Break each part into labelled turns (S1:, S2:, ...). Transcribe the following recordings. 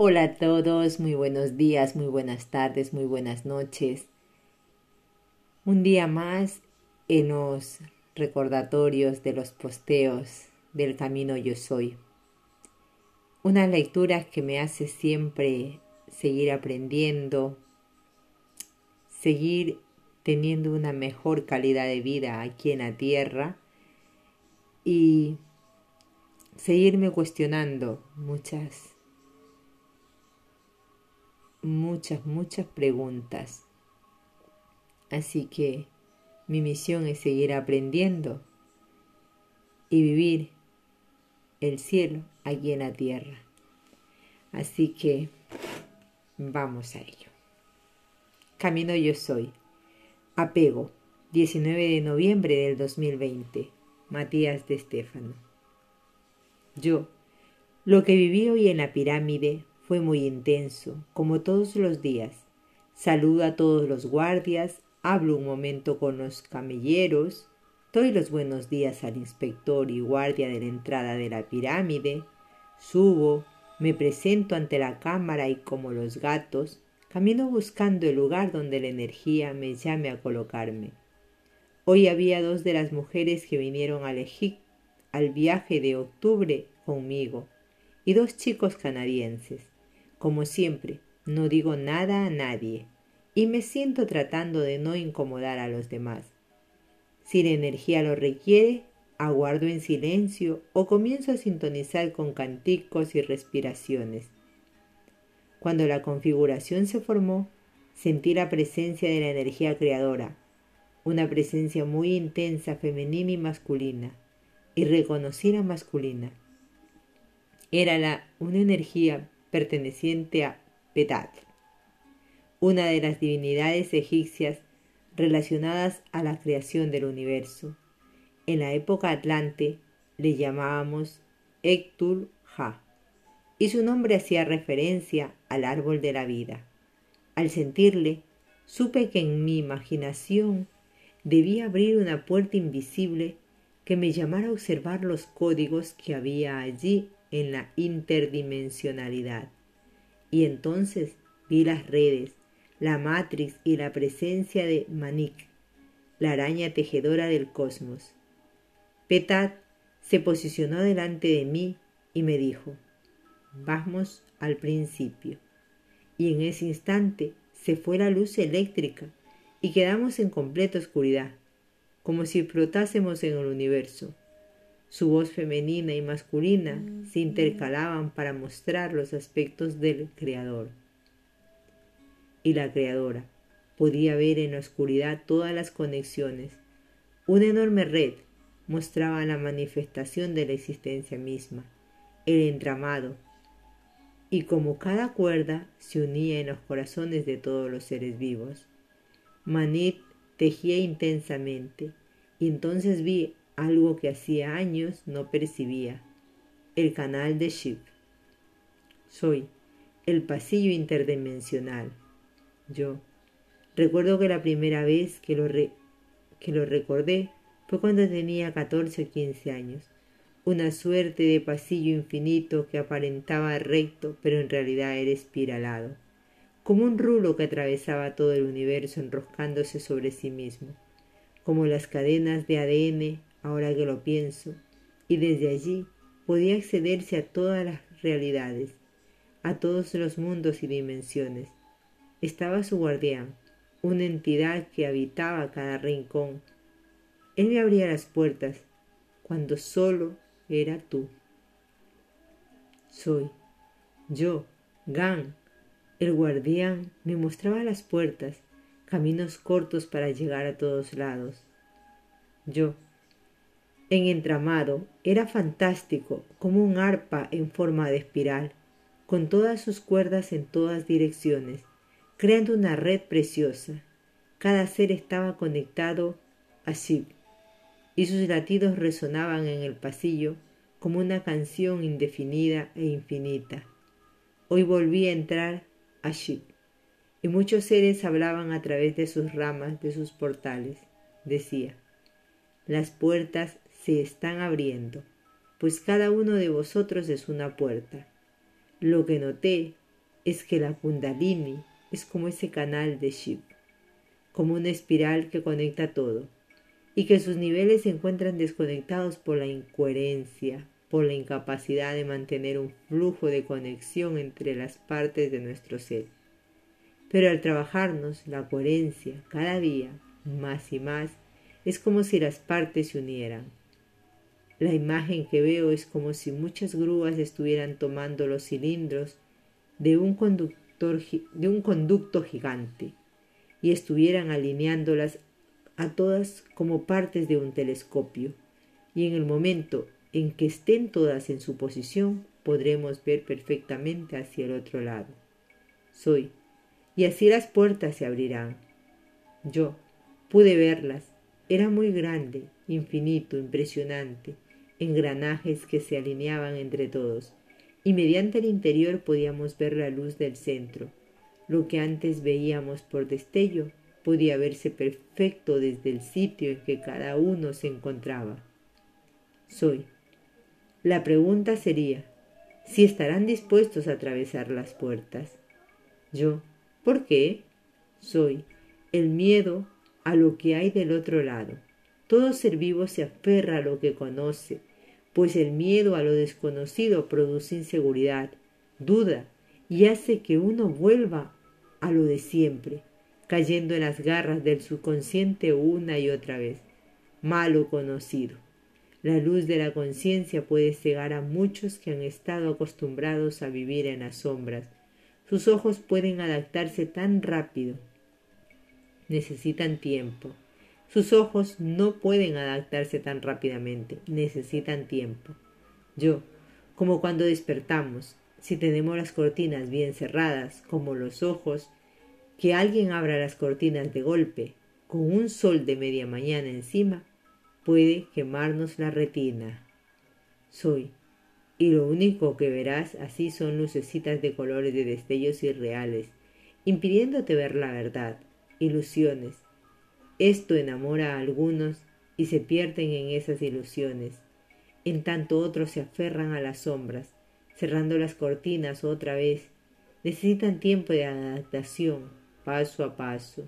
S1: Hola a todos, muy buenos días, muy buenas tardes, muy buenas noches. Un día más en los recordatorios de los posteos del camino yo soy. Una lectura que me hace siempre seguir aprendiendo, seguir teniendo una mejor calidad de vida aquí en la tierra y seguirme cuestionando muchas muchas, muchas preguntas. Así que mi misión es seguir aprendiendo y vivir el cielo aquí en la tierra. Así que vamos a ello. Camino yo soy. Apego. 19 de noviembre del 2020. Matías de Estéfano. Yo, lo que viví hoy en la pirámide fue muy intenso, como todos los días. Saludo a todos los guardias, hablo un momento con los camelleros, doy los buenos días al inspector y guardia de la entrada de la pirámide, subo, me presento ante la cámara y como los gatos, camino buscando el lugar donde la energía me llame a colocarme. Hoy había dos de las mujeres que vinieron al Egipto al viaje de octubre conmigo y dos chicos canadienses. Como siempre, no digo nada a nadie y me siento tratando de no incomodar a los demás. Si la energía lo requiere, aguardo en silencio o comienzo a sintonizar con canticos y respiraciones. Cuando la configuración se formó, sentí la presencia de la energía creadora, una presencia muy intensa femenina y masculina, y reconocí la masculina. Era la, una energía perteneciente a Petat, una de las divinidades egipcias relacionadas a la creación del universo. En la época atlante le llamábamos Ektul Ha, y su nombre hacía referencia al árbol de la vida. Al sentirle, supe que en mi imaginación debía abrir una puerta invisible que me llamara a observar los códigos que había allí en la interdimensionalidad. Y entonces vi las redes, la matrix y la presencia de Manik, la araña tejedora del cosmos. Petat se posicionó delante de mí y me dijo, vamos al principio. Y en ese instante se fue la luz eléctrica y quedamos en completa oscuridad, como si flotásemos en el universo. Su voz femenina y masculina se intercalaban para mostrar los aspectos del Creador. Y la Creadora podía ver en la oscuridad todas las conexiones. Una enorme red mostraba la manifestación de la existencia misma, el entramado, y como cada cuerda se unía en los corazones de todos los seres vivos. Manit tejía intensamente, y entonces vi algo que hacía años no percibía, el canal de Shiv. Soy el pasillo interdimensional. Yo recuerdo que la primera vez que lo, que lo recordé fue cuando tenía 14 o 15 años. Una suerte de pasillo infinito que aparentaba recto, pero en realidad era espiralado, como un rulo que atravesaba todo el universo enroscándose sobre sí mismo, como las cadenas de ADN ahora que lo pienso, y desde allí podía accederse a todas las realidades, a todos los mundos y dimensiones. Estaba su guardián, una entidad que habitaba cada rincón. Él me abría las puertas cuando solo era tú. Soy yo, Gan. El guardián me mostraba las puertas, caminos cortos para llegar a todos lados. Yo, en entramado era fantástico como un arpa en forma de espiral, con todas sus cuerdas en todas direcciones, creando una red preciosa. Cada ser estaba conectado a Shiv, y sus latidos resonaban en el pasillo como una canción indefinida e infinita. Hoy volví a entrar a Shiv, y muchos seres hablaban a través de sus ramas, de sus portales. Decía, las puertas se están abriendo, pues cada uno de vosotros es una puerta. Lo que noté es que la kundalini es como ese canal de Shiv, como una espiral que conecta todo, y que sus niveles se encuentran desconectados por la incoherencia, por la incapacidad de mantener un flujo de conexión entre las partes de nuestro ser. Pero al trabajarnos la coherencia cada día más y más, es como si las partes se unieran. La imagen que veo es como si muchas grúas estuvieran tomando los cilindros de un, conductor, de un conducto gigante y estuvieran alineándolas a todas como partes de un telescopio, y en el momento en que estén todas en su posición podremos ver perfectamente hacia el otro lado. Soy, y así las puertas se abrirán. Yo pude verlas, era muy grande, infinito, impresionante, engranajes que se alineaban entre todos, y mediante el interior podíamos ver la luz del centro. Lo que antes veíamos por destello podía verse perfecto desde el sitio en que cada uno se encontraba. Soy. La pregunta sería, si estarán dispuestos a atravesar las puertas. Yo, ¿por qué? Soy el miedo a lo que hay del otro lado. Todo ser vivo se aferra a lo que conoce, pues el miedo a lo desconocido produce inseguridad, duda y hace que uno vuelva a lo de siempre, cayendo en las garras del subconsciente una y otra vez. Malo conocido. La luz de la conciencia puede cegar a muchos que han estado acostumbrados a vivir en las sombras. Sus ojos pueden adaptarse tan rápido. Necesitan tiempo. Sus ojos no pueden adaptarse tan rápidamente. Necesitan tiempo. Yo, como cuando despertamos, si tenemos las cortinas bien cerradas, como los ojos, que alguien abra las cortinas de golpe, con un sol de media mañana encima, puede quemarnos la retina. Soy, y lo único que verás así son lucecitas de colores de destellos irreales, impidiéndote ver la verdad, ilusiones. Esto enamora a algunos y se pierden en esas ilusiones, en tanto otros se aferran a las sombras, cerrando las cortinas otra vez. Necesitan tiempo de adaptación, paso a paso.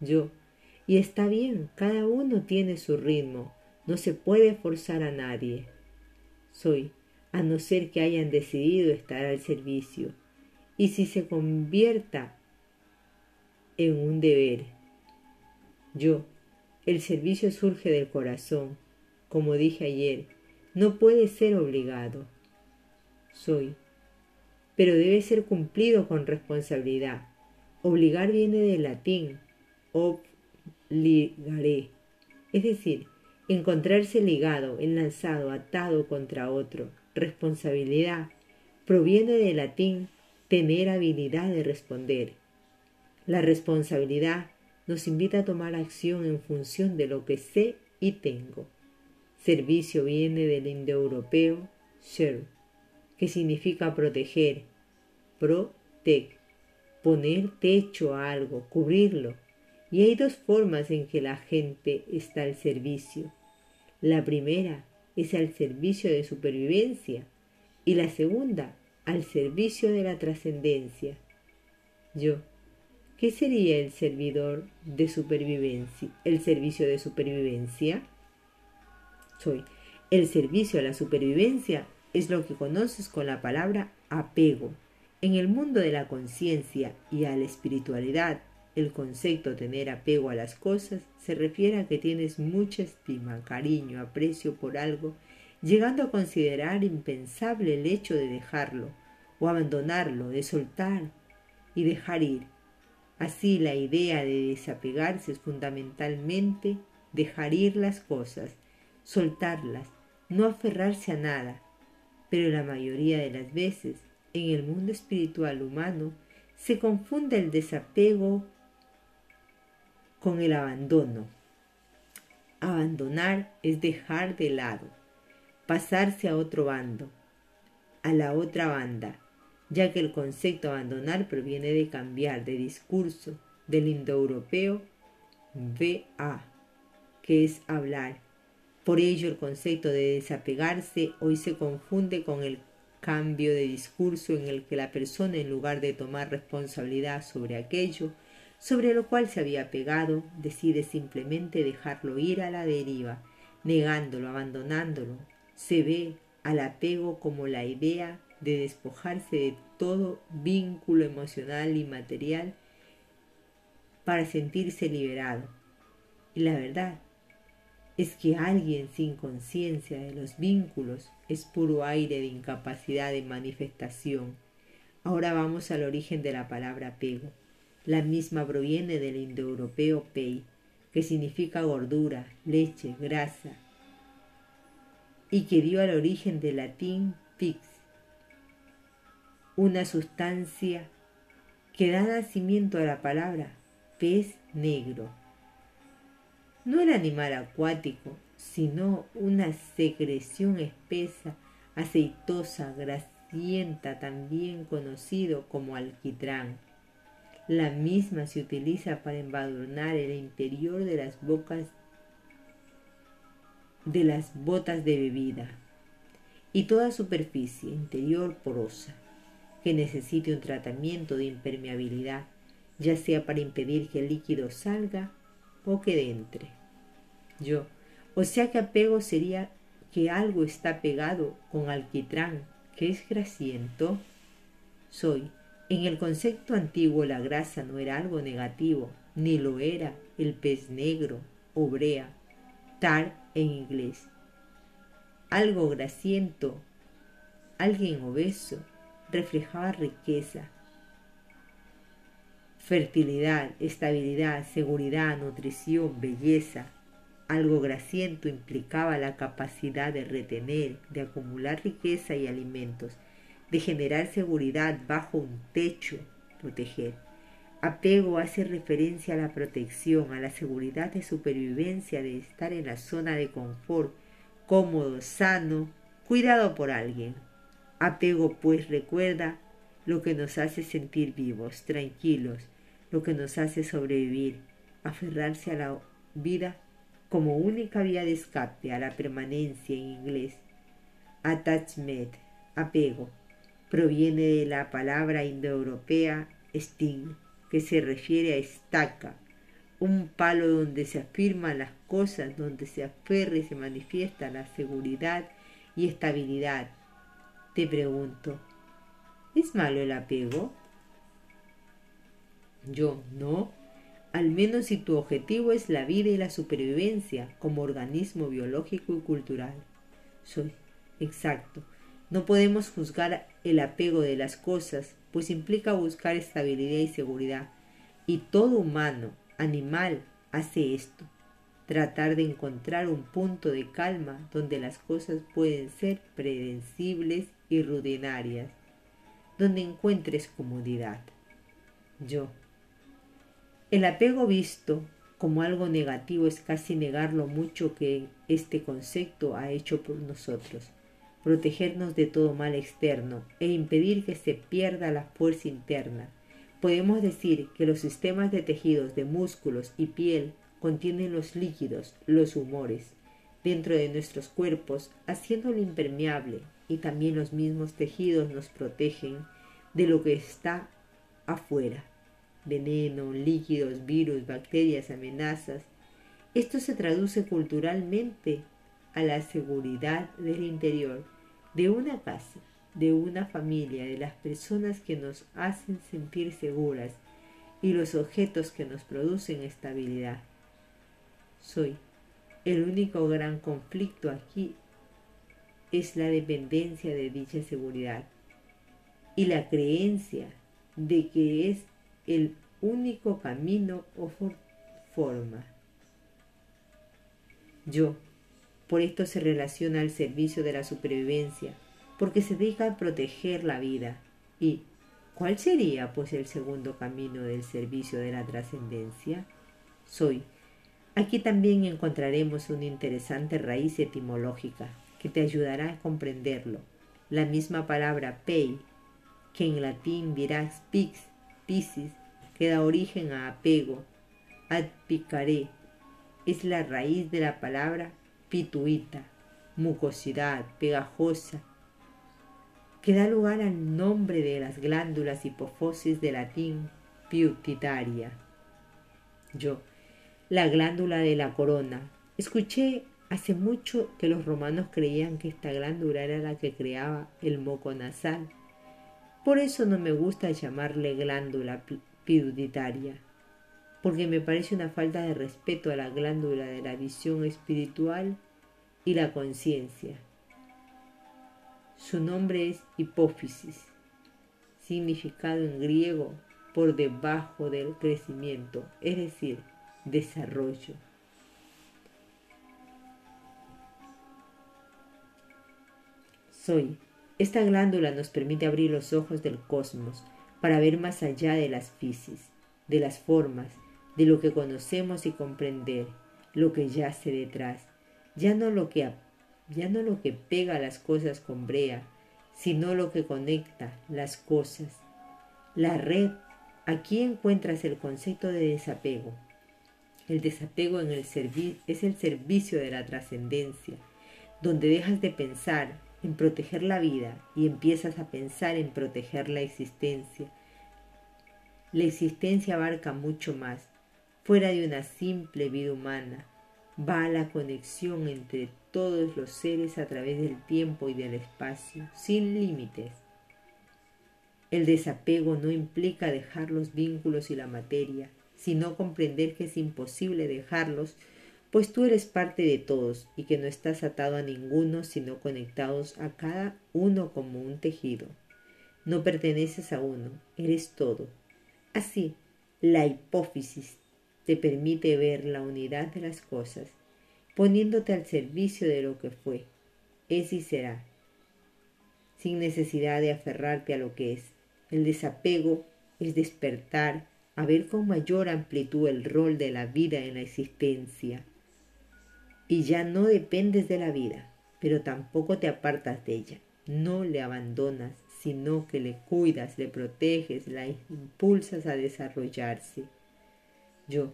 S1: Yo, y está bien, cada uno tiene su ritmo, no se puede forzar a nadie. Soy, a no ser que hayan decidido estar al servicio, y si se convierta en un deber. Yo, el servicio surge del corazón, como dije ayer, no puede ser obligado. Soy, pero debe ser cumplido con responsabilidad. Obligar viene del latín obligaré, es decir, encontrarse ligado, enlazado, atado contra otro. Responsabilidad proviene del latín tener habilidad de responder. La responsabilidad nos invita a tomar acción en función de lo que sé y tengo. Servicio viene del indoeuropeo ser, que significa proteger, protec, poner techo a algo, cubrirlo. Y hay dos formas en que la gente está al servicio. La primera es al servicio de supervivencia y la segunda al servicio de la trascendencia. Yo, ¿qué sería el servidor de supervivencia? ¿El servicio de supervivencia? Soy. El servicio a la supervivencia es lo que conoces con la palabra apego. En el mundo de la conciencia y a la espiritualidad, el concepto tener apego a las cosas se refiere a que tienes mucha estima, cariño, aprecio por algo, llegando a considerar impensable el hecho de dejarlo o abandonarlo, de soltar y dejar ir. Así la idea de desapegarse es fundamentalmente dejar ir las cosas, soltarlas, no aferrarse a nada. Pero la mayoría de las veces en el mundo espiritual humano se confunde el desapego con el abandono. Abandonar es dejar de lado, pasarse a otro bando, a la otra banda, ya que el concepto abandonar proviene de cambiar de discurso del indoeuropeo VA, que es hablar. Por ello el concepto de desapegarse hoy se confunde con el cambio de discurso en el que la persona, en lugar de tomar responsabilidad sobre aquello, sobre lo cual se había pegado, decide simplemente dejarlo ir a la deriva, negándolo, abandonándolo. Se ve al apego como la idea de despojarse de todo vínculo emocional y material para sentirse liberado. Y la verdad es que alguien sin conciencia de los vínculos es puro aire de incapacidad de manifestación. Ahora vamos al origen de la palabra apego. La misma proviene del indoeuropeo pei, que significa gordura, leche, grasa, y que dio al origen del latín pix, una sustancia que da nacimiento a la palabra pez negro. No el animal acuático, sino una secreción espesa, aceitosa, grasienta, también conocido como alquitrán. La misma se utiliza para embadurnar el interior de las bocas de las botas de bebida. Y toda superficie interior porosa que necesite un tratamiento de impermeabilidad, ya sea para impedir que el líquido salga o que entre. Yo, o sea que apego sería que algo está pegado con alquitrán, que es grasiento. Soy en el concepto antiguo la grasa no era algo negativo, ni lo era el pez negro o brea, tar en inglés. Algo grasiento, alguien obeso, reflejaba riqueza, fertilidad, estabilidad, seguridad, nutrición, belleza. Algo grasiento implicaba la capacidad de retener, de acumular riqueza y alimentos de generar seguridad bajo un techo, proteger. Apego hace referencia a la protección, a la seguridad de supervivencia, de estar en la zona de confort, cómodo, sano, cuidado por alguien. Apego pues recuerda lo que nos hace sentir vivos, tranquilos, lo que nos hace sobrevivir, aferrarse a la vida como única vía de escape, a la permanencia en inglés. Attachment, apego, proviene de la palabra indoeuropea sting, que se refiere a estaca, un palo donde se afirman las cosas, donde se aferra y se manifiesta la seguridad y estabilidad. Te pregunto, ¿es malo el apego? Yo no, al menos si tu objetivo es la vida y la supervivencia como organismo biológico y cultural. Soy exacto no podemos juzgar el apego de las cosas, pues implica buscar estabilidad y seguridad. Y todo humano, animal, hace esto. Tratar de encontrar un punto de calma donde las cosas pueden ser predecibles y rutinarias, donde encuentres comodidad. Yo. El apego visto como algo negativo es casi negar lo mucho que este concepto ha hecho por nosotros protegernos de todo mal externo e impedir que se pierda la fuerza interna. Podemos decir que los sistemas de tejidos de músculos y piel contienen los líquidos, los humores, dentro de nuestros cuerpos, haciéndolo impermeable, y también los mismos tejidos nos protegen de lo que está afuera. Veneno, líquidos, virus, bacterias, amenazas. Esto se traduce culturalmente a la seguridad del interior de una casa, de una familia, de las personas que nos hacen sentir seguras y los objetos que nos producen estabilidad. Soy. El único gran conflicto aquí es la dependencia de dicha seguridad y la creencia de que es el único camino o forma. Yo, por esto se relaciona al servicio de la supervivencia, porque se dedica a proteger la vida. ¿Y cuál sería, pues, el segundo camino del servicio de la trascendencia? Soy. Aquí también encontraremos una interesante raíz etimológica que te ayudará a comprenderlo. La misma palabra pei, que en latín dirá pix, piscis, que da origen a apego, ad picare, es la raíz de la palabra pituita, mucosidad, pegajosa, que da lugar al nombre de las glándulas hipofosis de latín pituitaria. Yo, la glándula de la corona. Escuché hace mucho que los romanos creían que esta glándula era la que creaba el moco nasal. Por eso no me gusta llamarle glándula pituitaria, porque me parece una falta de respeto a la glándula de la visión espiritual y la conciencia. Su nombre es hipófisis, significado en griego por debajo del crecimiento, es decir, desarrollo. Soy. Esta glándula nos permite abrir los ojos del cosmos para ver más allá de las fisis, de las formas, de lo que conocemos y comprender lo que yace detrás, ya no lo que, ya no lo que pega las cosas con brea, sino lo que conecta las cosas. La red, aquí encuentras el concepto de desapego. El desapego en el es el servicio de la trascendencia, donde dejas de pensar en proteger la vida y empiezas a pensar en proteger la existencia. La existencia abarca mucho más, fuera de una simple vida humana, va a la conexión entre todos los seres a través del tiempo y del espacio, sin límites. El desapego no implica dejar los vínculos y la materia, sino comprender que es imposible dejarlos, pues tú eres parte de todos y que no estás atado a ninguno, sino conectados a cada uno como un tejido. No perteneces a uno, eres todo. Así, la hipófisis te permite ver la unidad de las cosas, poniéndote al servicio de lo que fue, es y será, sin necesidad de aferrarte a lo que es. El desapego es despertar a ver con mayor amplitud el rol de la vida en la existencia. Y ya no dependes de la vida, pero tampoco te apartas de ella. No le abandonas, sino que le cuidas, le proteges, la impulsas a desarrollarse. Yo,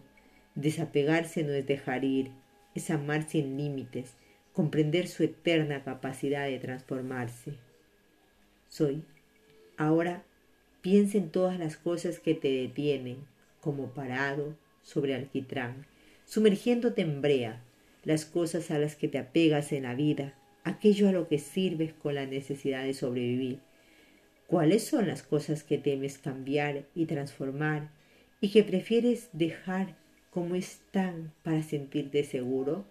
S1: desapegarse no es dejar ir, es amar sin límites, comprender su eterna capacidad de transformarse. Soy, ahora Piensa en todas las cosas que te detienen, como parado sobre alquitrán, sumergiéndote en brea, las cosas a las que te apegas en la vida, aquello a lo que sirves con la necesidad de sobrevivir. ¿Cuáles son las cosas que temes cambiar y transformar y que prefieres dejar como están para sentirte seguro?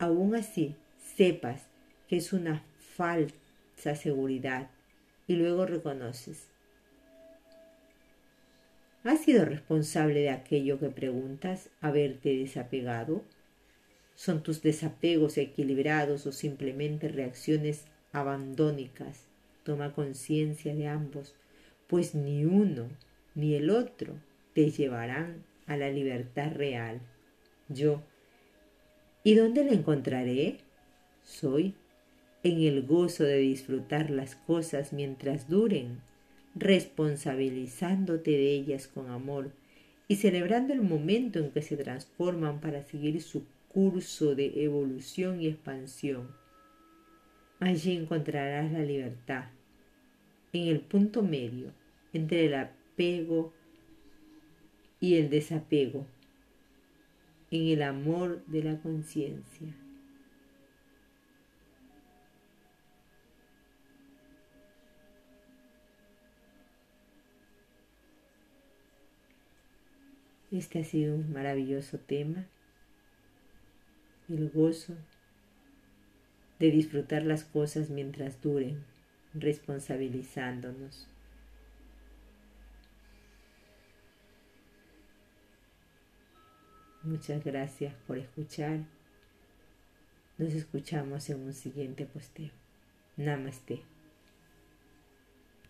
S1: Aún así, sepas que es una falsa seguridad y luego reconoces. ¿Has sido responsable de aquello que preguntas haberte desapegado? ¿Son tus desapegos equilibrados o simplemente reacciones abandónicas? Toma conciencia de ambos, pues ni uno ni el otro te llevarán a la libertad real. Yo, ¿y dónde la encontraré? Soy en el gozo de disfrutar las cosas mientras duren, responsabilizándote de ellas con amor y celebrando el momento en que se transforman para seguir su curso de evolución y expansión. Allí encontrarás la libertad, en el punto medio entre el apego y el desapego, en el amor de la conciencia. Este ha sido un maravilloso tema, el gozo de disfrutar las cosas mientras duren, responsabilizándonos. Muchas gracias por escuchar. Nos escuchamos en un siguiente posteo. Namaste.